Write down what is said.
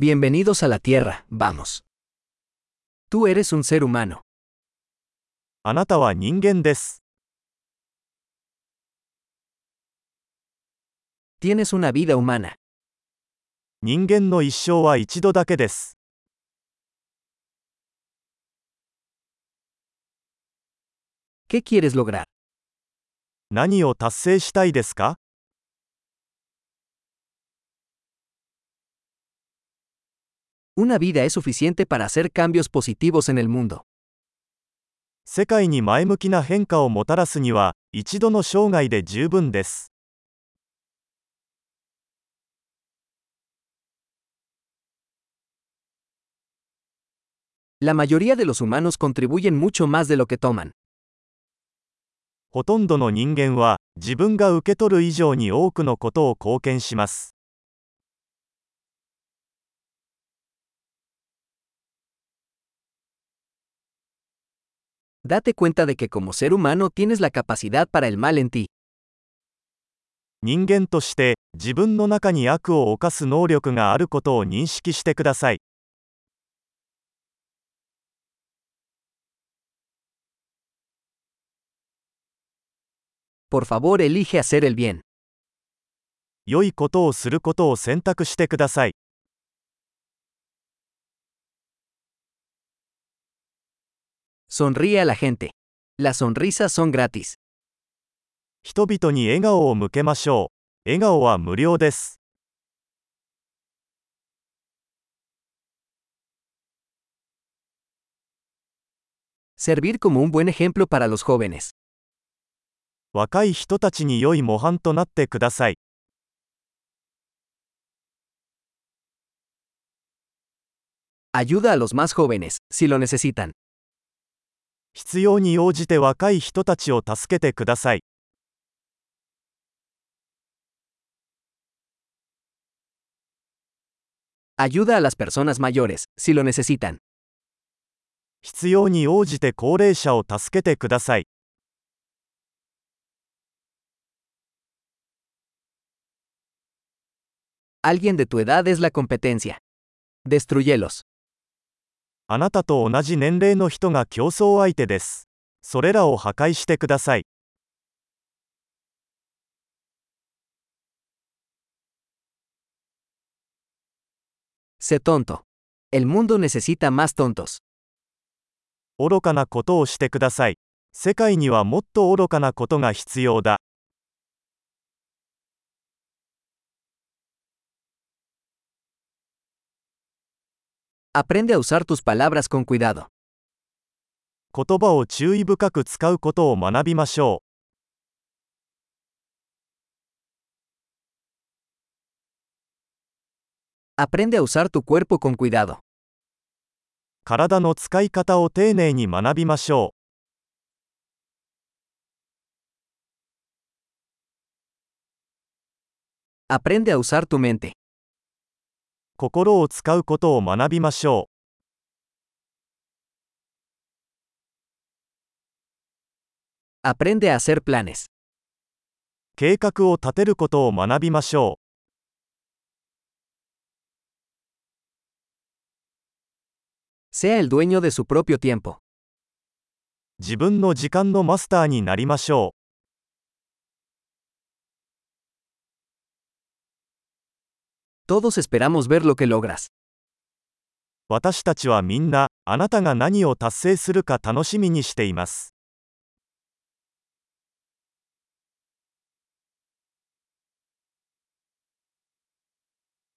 Bienvenidos a la Tierra, vamos. Tú eres un ser humano. あなたは人間です。 Tienes una vida humana. 人間の一生は一度だけです。 ¿Qué quieres lograr? 何を達成したいですか Una vida es suficiente para hacer cambios positivos en el mundo. 世界に前向きな変化をもたらすには、一度の生涯で十分です。 La mayoría de los humanos contribuyen mucho más de lo que toman. ほとんどの人間は、自分が受け取る以上に多くのことを貢献します。 Date cuenta de que como ser humano tienes la capacidad para el mal en ti. 人間として、自分の中に悪を犯す能力があることを認識してください。 Por favor, elige hacer el bien. 良いことをすることを選択してください。 Sonríe a la gente. Las sonrisas son gratis. 人々に笑顔を向けましょう。笑顔は無料です。 Servir como un buen ejemplo para los jóvenes. 若い人たちに良い模範となってください。 Ayuda a los más jóvenes, si lo necesitan. 必要に応じて若い人たちを助けてください。 Ayuda a las personas mayores, si lo necesitan. 必要に応じて高齢者を助けてください。 Alguien de tu edad es la competencia. Destruyelos. あなたと同じ年齢の人が競争相手です。それらを破壊してください。Sé tonto. El mundo necesita más tontos. 愚かなことをしてください。世界にはもっと愚かなことが必要だ。Aprende a usar tus palabras con cuidado. 言葉を注意深く使うことを学びましょう。 Aprende a usar tu cuerpo con cuidado. 体の使い方を丁寧に学びましょう。 Aprende a usar tu mente. 心を使うことを学びましょう。計画を立てることを学びましょう。Sea el dueño de su propio tiempo. 自分の時間のマスターになりましょう。Todos esperamos ver lo que logras. 私たちはみんな、あなたが何を達成するか楽しみにしています。